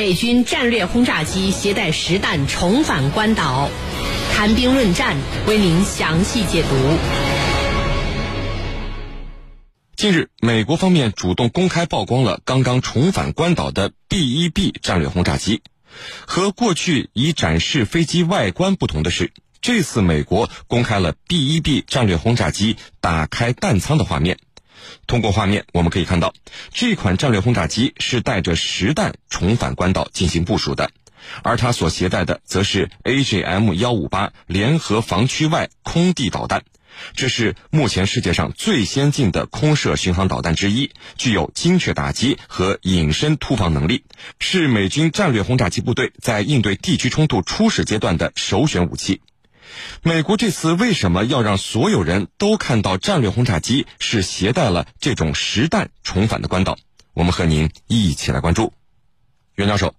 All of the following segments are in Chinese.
美军战略轰炸机携带实弹重返关岛，谈兵论战，为您详细解读。近日，美国方面主动公开曝光了刚刚重返关岛的 B-1B 战略轰炸机。和过去以展示飞机外观不同的是，这次美国公开了 B-1B 战略轰炸机打开弹舱的画面。通过画面，我们可以看到，这款战略轰炸机是带着实弹重返关岛进行部署的，而它所携带的则是 AGM-158 联合防区外空地导弹。这是目前世界上最先进的空射巡航导弹之一，具有精确打击和隐身突防能力，是美军战略轰炸机部队在应对地区冲突初始阶段的首选武器。美国这次为什么要让所有人都看到战略轰炸机是携带了这种实弹重返的关岛？我们和您一起来关注。袁教授。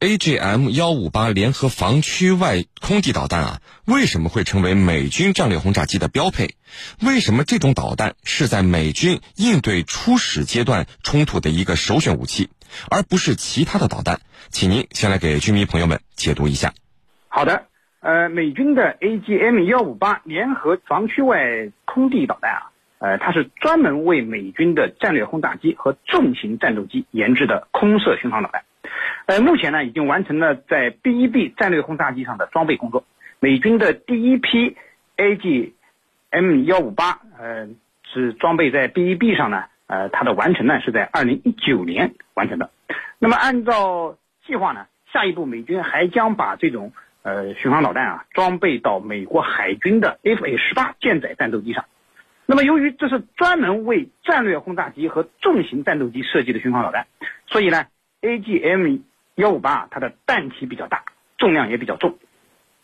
AGM 幺五八联合防区外空地导弹啊，为什么会成为美军战略轰炸机的标配？为什么这种导弹是在美军应对初始阶段冲突的一个首选武器，而不是其他的导弹？请您先来给军迷朋友们解读一下。好的，呃，美军的 AGM 幺五八联合防区外空地导弹啊，呃，它是专门为美军的战略轰炸机和重型战斗机研制的空射巡航导弹。呃，目前呢，已经完成了在 B-1B 战略轰炸机上的装备工作。美军的第一批 AGM-158，呃，是装备在 B-1B 上呢，呃，它的完成呢是在2019年完成的。那么按照计划呢，下一步美军还将把这种呃巡航导弹啊装备到美国海军的 F-A-18 舰载战斗机上。那么由于这是专门为战略轰炸机和重型战斗机设计的巡航导弹，所以呢。AGM 幺五八，它的弹体比较大，重量也比较重。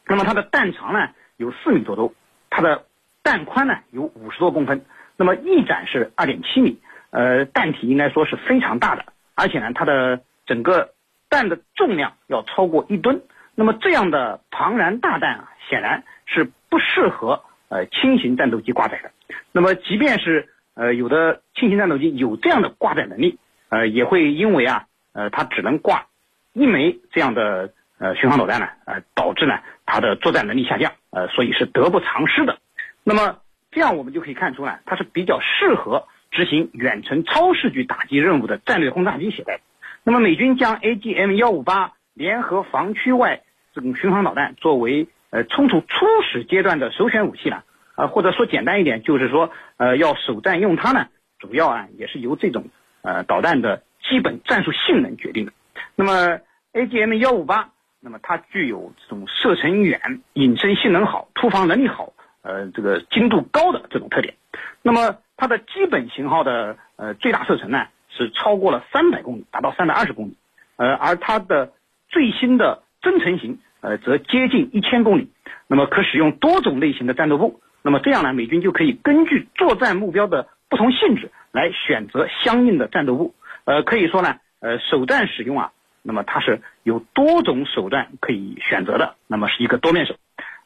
那么它的弹长呢有四米多多，它的弹宽呢有五十多公分。那么翼展是二点七米，呃，弹体应该说是非常大的。而且呢，它的整个弹的重量要超过一吨。那么这样的庞然大弹啊，显然是不适合呃轻型战斗机挂载的。那么即便是呃有的轻型战斗机有这样的挂载能力，呃，也会因为啊。呃，它只能挂一枚这样的呃巡航导弹呢，呃，导致呢它的作战能力下降，呃，所以是得不偿失的。那么这样我们就可以看出呢，它是比较适合执行远程超视距打击任务的战略轰炸机携带。那么美军将 AGM 幺五八联合防区外这种巡航导弹作为呃冲突初始阶段的首选武器呢，啊，或者说简单一点，就是说呃要首战用它呢，主要啊也是由这种呃导弹的。基本战术性能决定的。那么 AGM 幺五八，那么它具有这种射程远、隐身性能好、突防能力好、呃这个精度高的这种特点。那么它的基本型号的呃最大射程呢是超过了三百公里，达到三百二十公里。呃，而它的最新的增程型呃则接近一千公里。那么可使用多种类型的战斗部。那么这样呢，美军就可以根据作战目标的不同性质来选择相应的战斗部。呃，可以说呢，呃，首战使用啊，那么它是有多种手段可以选择的，那么是一个多面手，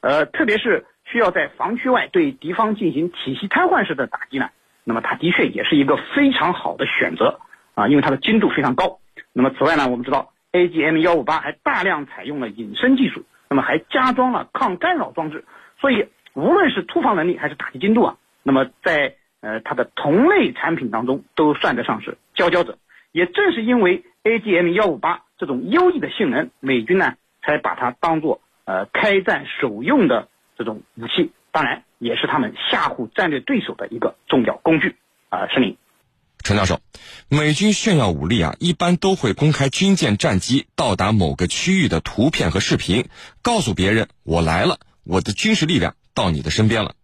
呃，特别是需要在防区外对敌方进行体系瘫痪式的打击呢，那么它的确也是一个非常好的选择啊，因为它的精度非常高。那么此外呢，我们知道 AGM 幺五八还大量采用了隐身技术，那么还加装了抗干扰装置，所以无论是突防能力还是打击精度啊，那么在呃它的同类产品当中都算得上是佼佼者。也正是因为 AGM 幺五八这种优异的性能，美军呢才把它当做呃开战首用的这种武器，当然也是他们吓唬战略对手的一个重要工具啊。申林，陈教授，美军炫耀武力啊，一般都会公开军舰战机到达某个区域的图片和视频，告诉别人我来了，我的军事力量到你的身边了。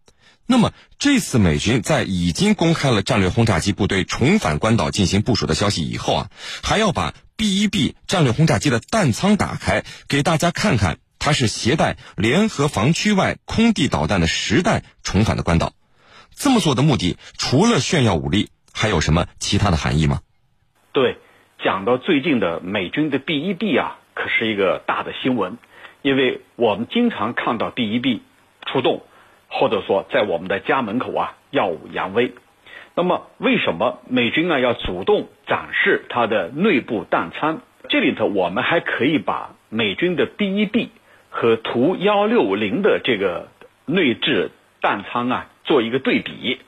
那么这次美军在已经公开了战略轰炸机部队重返关岛进行部署的消息以后啊，还要把 B-1B 战略轰炸机的弹舱打开，给大家看看它是携带联合防区外空地导弹的实弹重返的关岛。这么做的目的，除了炫耀武力，还有什么其他的含义吗？对，讲到最近的美军的 B 一 B 啊，可是一个大的新闻，因为我们经常看到 B 一 B 出动。或者说，在我们的家门口啊，耀武扬威。那么，为什么美军啊要主动展示它的内部弹仓？这里头我们还可以把美军的 B 一 B 和图幺六零的这个内置弹仓啊做一个对比。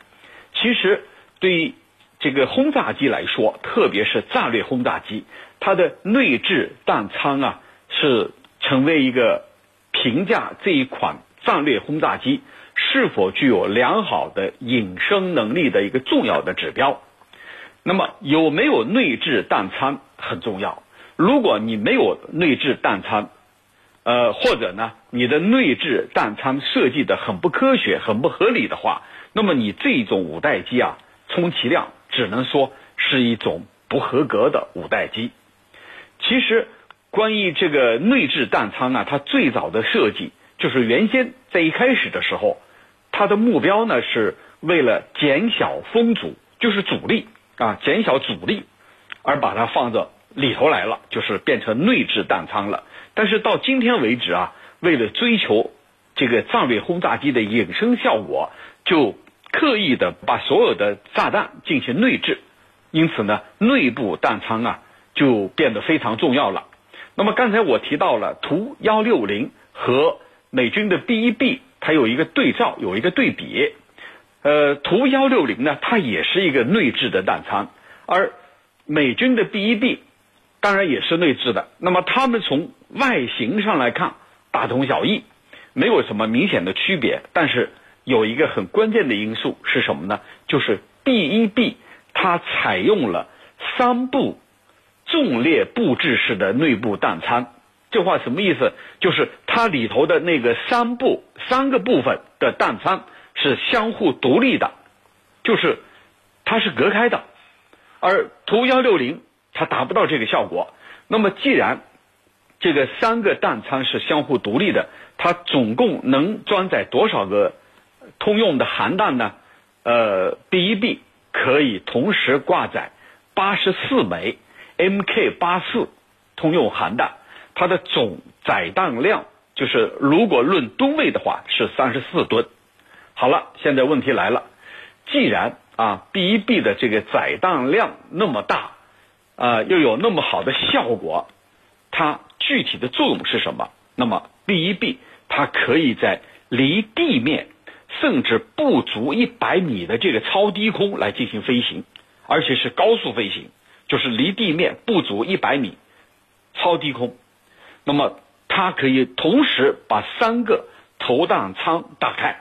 其实对这个轰炸机来说，特别是战略轰炸机，它的内置弹仓啊是成为一个评价这一款战略轰炸机是否具有良好的隐身能力的一个重要的指标。那么有没有内置弹仓很重要。如果你没有内置弹仓，呃，或者呢，你的内置弹仓设计的很不科学、很不合理的话，那么你这种五代机啊，充其量只能说是一种不合格的五代机。其实，关于这个内置弹仓啊，它最早的设计就是原先在一开始的时候，它的目标呢是为了减小风阻，就是阻力啊，减小阻力，而把它放着。里头来了，就是变成内置弹仓了。但是到今天为止啊，为了追求这个战略轰炸机的隐身效果，就刻意的把所有的炸弹进行内置，因此呢，内部弹仓啊就变得非常重要了。那么刚才我提到了图幺六零和美军的 B 一 B，它有一个对照，有一个对比。呃，图幺六零呢，它也是一个内置的弹仓，而美军的 B 一 B。当然也是内置的。那么它们从外形上来看大同小异，没有什么明显的区别。但是有一个很关键的因素是什么呢？就是 B-1B 它采用了三部纵列布置式的内部弹仓。这话什么意思？就是它里头的那个三部三个部分的弹仓是相互独立的，就是它是隔开的。而图幺六零。它达不到这个效果。那么，既然这个三个弹仓是相互独立的，它总共能装载多少个通用的涵弹呢？呃，B-1B 可以同时挂载八十四枚 Mk84 通用涵弹，它的总载弹量就是如果论吨位的话是三十四吨。好了，现在问题来了，既然啊 B-1B 的这个载弹量那么大。啊，又有那么好的效果，它具体的作用是什么？那么 B-1B 它可以在离地面甚至不足一百米的这个超低空来进行飞行，而且是高速飞行，就是离地面不足一百米，超低空。那么它可以同时把三个投弹舱打开，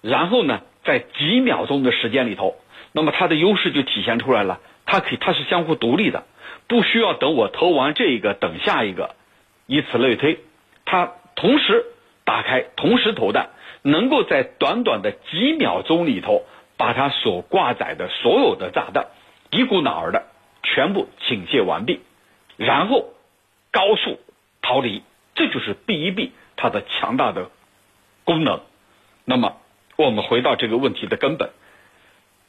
然后呢，在几秒钟的时间里头，那么它的优势就体现出来了。它可以，它是相互独立的，不需要等我投完这一个等下一个，以此类推，它同时打开，同时投弹，能够在短短的几秒钟里头，把它所挂载的所有的炸弹一股脑儿的全部倾泻完毕，然后高速逃离，这就是 B-1B 它的强大的功能。那么，我们回到这个问题的根本。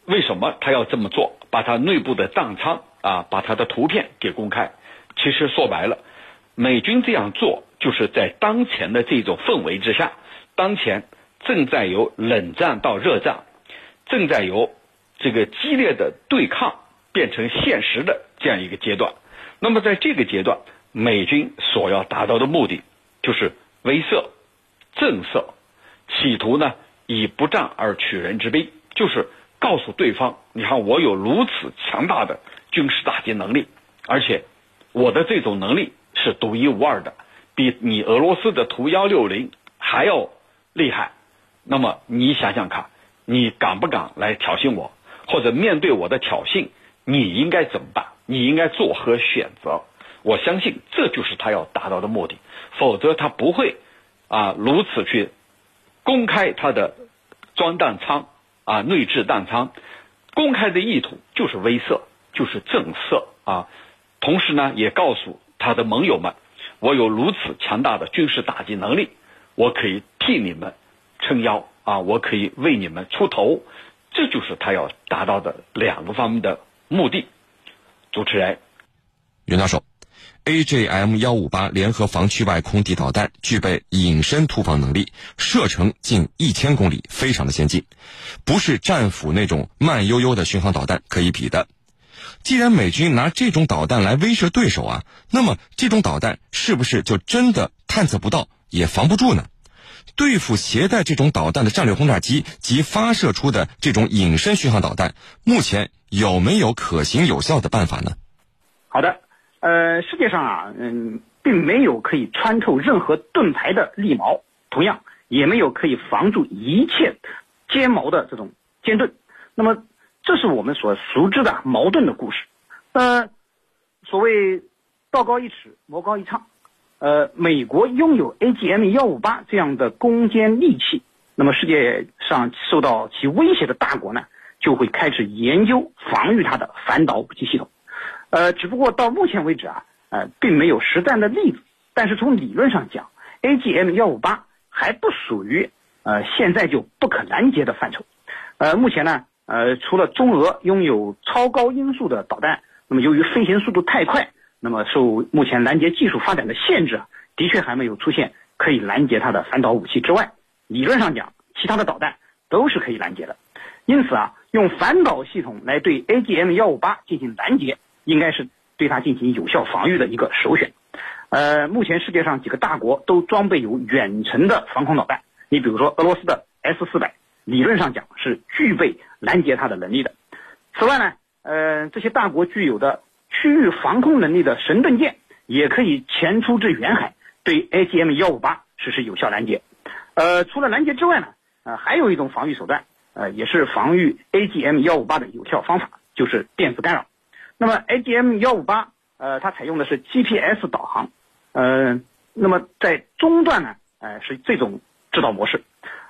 为什么他要这么做？把他内部的弹仓啊，把他的图片给公开。其实说白了，美军这样做就是在当前的这种氛围之下，当前正在由冷战到热战，正在由这个激烈的对抗变成现实的这样一个阶段。那么在这个阶段，美军所要达到的目的就是威慑、震慑，企图呢以不战而取人之兵，就是。告诉对方，你看我有如此强大的军事打击能力，而且我的这种能力是独一无二的，比你俄罗斯的图幺六零还要厉害。那么你想想看，你敢不敢来挑衅我？或者面对我的挑衅，你应该怎么办？你应该作何选择？我相信这就是他要达到的目的，否则他不会啊如此去公开他的装弹仓。啊，内置弹仓，公开的意图就是威慑，就是震慑啊。同时呢，也告诉他的盟友们，我有如此强大的军事打击能力，我可以替你们撑腰啊，我可以为你们出头。这就是他要达到的两个方面的目的。主持人，袁教授。AJM 幺五八联合防区外空地导弹具备隐身突防能力，射程近一千公里，非常的先进，不是战斧那种慢悠悠的巡航导弹可以比的。既然美军拿这种导弹来威慑对手啊，那么这种导弹是不是就真的探测不到也防不住呢？对付携带这种导弹的战略轰炸机及发射出的这种隐身巡航导弹，目前有没有可行有效的办法呢？好的，呃，世界上啊，嗯，并没有可以穿透任何盾牌的利矛，同样也没有可以防住一切尖矛的这种尖盾。那么，这是我们所熟知的矛盾的故事。呃，所谓道高一尺，魔高一丈。呃，美国拥有 AGM 幺五八这样的攻坚利器，那么世界上受到其威胁的大国呢，就会开始研究防御它的反导武器系统。呃，只不过到目前为止啊，呃，并没有实战的例子。但是从理论上讲，AGM 幺五八还不属于呃现在就不可拦截的范畴。呃，目前呢，呃，除了中俄拥有超高音速的导弹，那么由于飞行速度太快。那么，受目前拦截技术发展的限制啊，的确还没有出现可以拦截它的反导武器之外，理论上讲，其他的导弹都是可以拦截的。因此啊，用反导系统来对 AGM 幺五八进行拦截，应该是对它进行有效防御的一个首选。呃，目前世界上几个大国都装备有远程的防空导弹，你比如说俄罗斯的 S 四百，理论上讲是具备拦截它的能力的。此外呢，呃，这些大国具有的。区域防空能力的神盾舰也可以前出至远海，对 AGM 幺五八实施有效拦截。呃，除了拦截之外呢，呃，还有一种防御手段，呃，也是防御 AGM 幺五八的有效方法，就是电子干扰。那么 AGM 幺五八，呃，它采用的是 GPS 导航，呃，那么在中段呢，呃，是这种制导模式，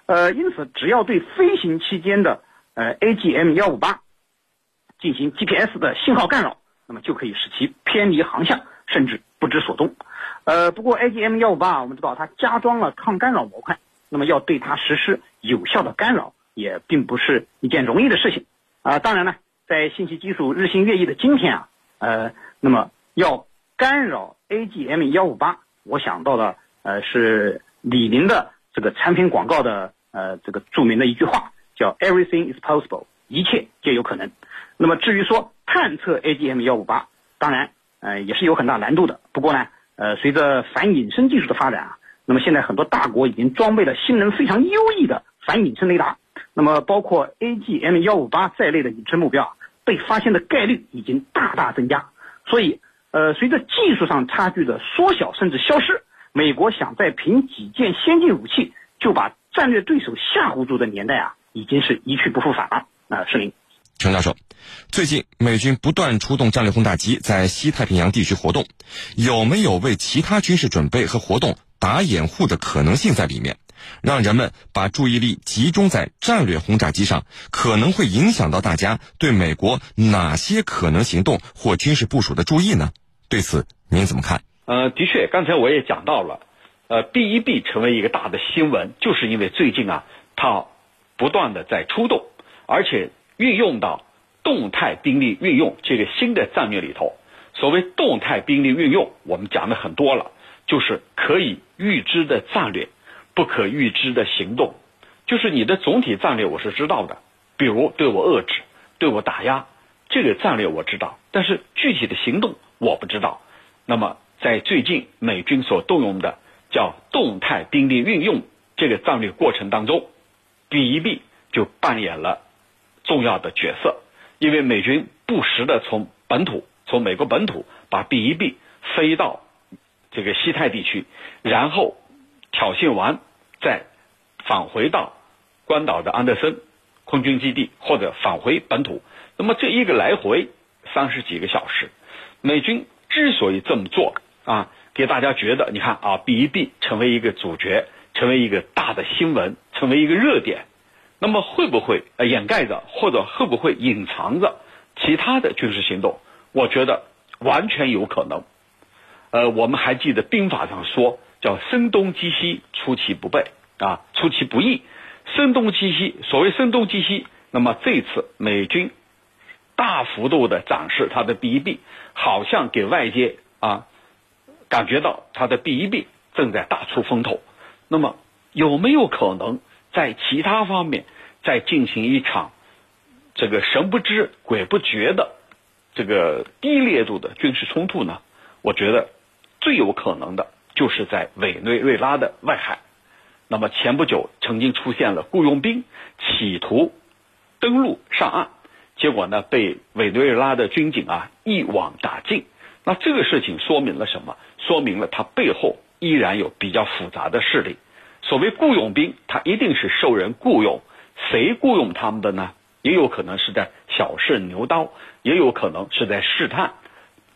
呃，因此只要对飞行期间的呃 AGM 幺五八进行 GPS 的信号干扰。那么就可以使其偏离航向，甚至不知所踪。呃，不过 AGM 幺五八，我们知道它加装了抗干扰模块，那么要对它实施有效的干扰，也并不是一件容易的事情。啊，当然呢，在信息技术日新月异的今天啊，呃，那么要干扰 AGM 幺五八，我想到的呃是李宁的这个产品广告的呃这个著名的一句话，叫 Everything is possible，一切皆有可能。那么至于说，探测 AGM 幺五八，当然，呃，也是有很大难度的。不过呢，呃，随着反隐身技术的发展啊，那么现在很多大国已经装备了性能非常优异的反隐身雷达。那么，包括 AGM 幺五八在内的隐身目标，被发现的概率已经大大增加。所以，呃，随着技术上差距的缩小甚至消失，美国想再凭几件先进武器就把战略对手吓唬住的年代啊，已经是一去不复返了。啊，是您。陈教授，最近美军不断出动战略轰炸机在西太平洋地区活动，有没有为其他军事准备和活动打掩护的可能性在里面？让人们把注意力集中在战略轰炸机上，可能会影响到大家对美国哪些可能行动或军事部署的注意呢？对此您怎么看？呃，的确，刚才我也讲到了，呃，B 一 B 成为一个大的新闻，就是因为最近啊，它不断的在出动，而且。运用到动态兵力运用这个新的战略里头，所谓动态兵力运用，我们讲的很多了，就是可以预知的战略，不可预知的行动，就是你的总体战略我是知道的，比如对我遏制，对我打压，这个战略我知道，但是具体的行动我不知道。那么在最近美军所动用的叫动态兵力运用这个战略过程当中，B 一 B 就扮演了。重要的角色，因为美军不时的从本土，从美国本土把 B 一 B 飞到这个西太地区，然后挑衅完再返回到关岛的安德森空军基地，或者返回本土。那么这一个来回三十几个小时，美军之所以这么做啊，给大家觉得，你看啊，B 一 B 成为一个主角，成为一个大的新闻，成为一个热点。那么会不会呃掩盖着，或者会不会隐藏着其他的军事行动？我觉得完全有可能。呃，我们还记得兵法上说叫“声东击西，出其不备啊，出其不意”。声东击西，所谓声东击西，那么这次美军大幅度的展示它的 B 一 B，好像给外界啊感觉到它的 B 一 B 正在大出风头。那么有没有可能？在其他方面再进行一场这个神不知鬼不觉的这个低烈度的军事冲突呢，我觉得最有可能的就是在委内瑞拉的外海。那么前不久曾经出现了雇佣兵企图登陆上岸，结果呢被委内瑞拉的军警啊一网打尽。那这个事情说明了什么？说明了他背后依然有比较复杂的势力。所谓雇佣兵，他一定是受人雇佣，谁雇佣他们的呢？也有可能是在小试牛刀，也有可能是在试探。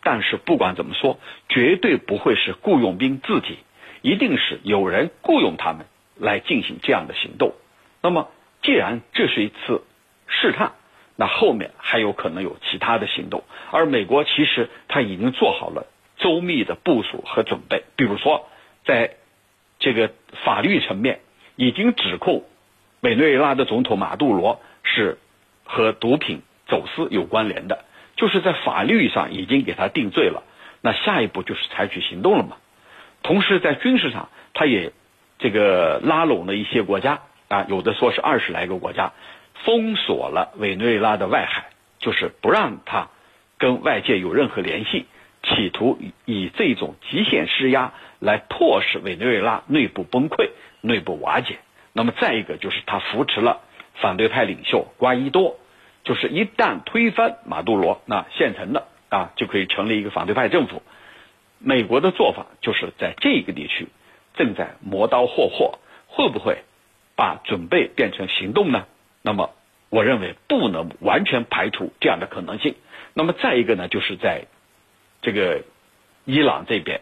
但是不管怎么说，绝对不会是雇佣兵自己，一定是有人雇佣他们。来进行这样的行动，那么既然这是一次试探，那后面还有可能有其他的行动。而美国其实他已经做好了周密的部署和准备，比如说在这个法律层面已经指控委内瑞拉的总统马杜罗是和毒品走私有关联的，就是在法律上已经给他定罪了。那下一步就是采取行动了嘛？同时在军事上，他也。这个拉拢了一些国家啊，有的说是二十来个国家，封锁了委内瑞拉的外海，就是不让他跟外界有任何联系，企图以这种极限施压来迫使委内瑞拉内部崩溃、内部瓦解。那么再一个就是他扶持了反对派领袖瓜伊多，就是一旦推翻马杜罗，那现成的啊就可以成立一个反对派政府。美国的做法就是在这个地区。正在磨刀霍霍，会不会把准备变成行动呢？那么，我认为不能完全排除这样的可能性。那么，再一个呢，就是在这个伊朗这边，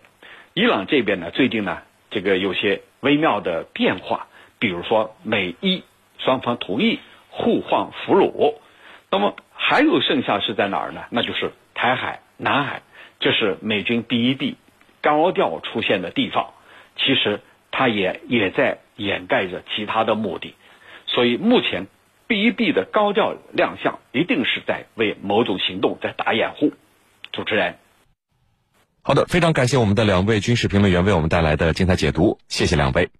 伊朗这边呢，最近呢，这个有些微妙的变化，比如说美伊双方同意互换俘虏，那么还有剩下是在哪儿呢？那就是台海、南海，这是美军 B 一 B 高调出现的地方。其实，它也也在掩盖着其他的目的，所以目前 B 一 B 的高调亮相，一定是在为某种行动在打掩护。主持人，好的，非常感谢我们的两位军事评论员为我们带来的精彩解读，谢谢两位。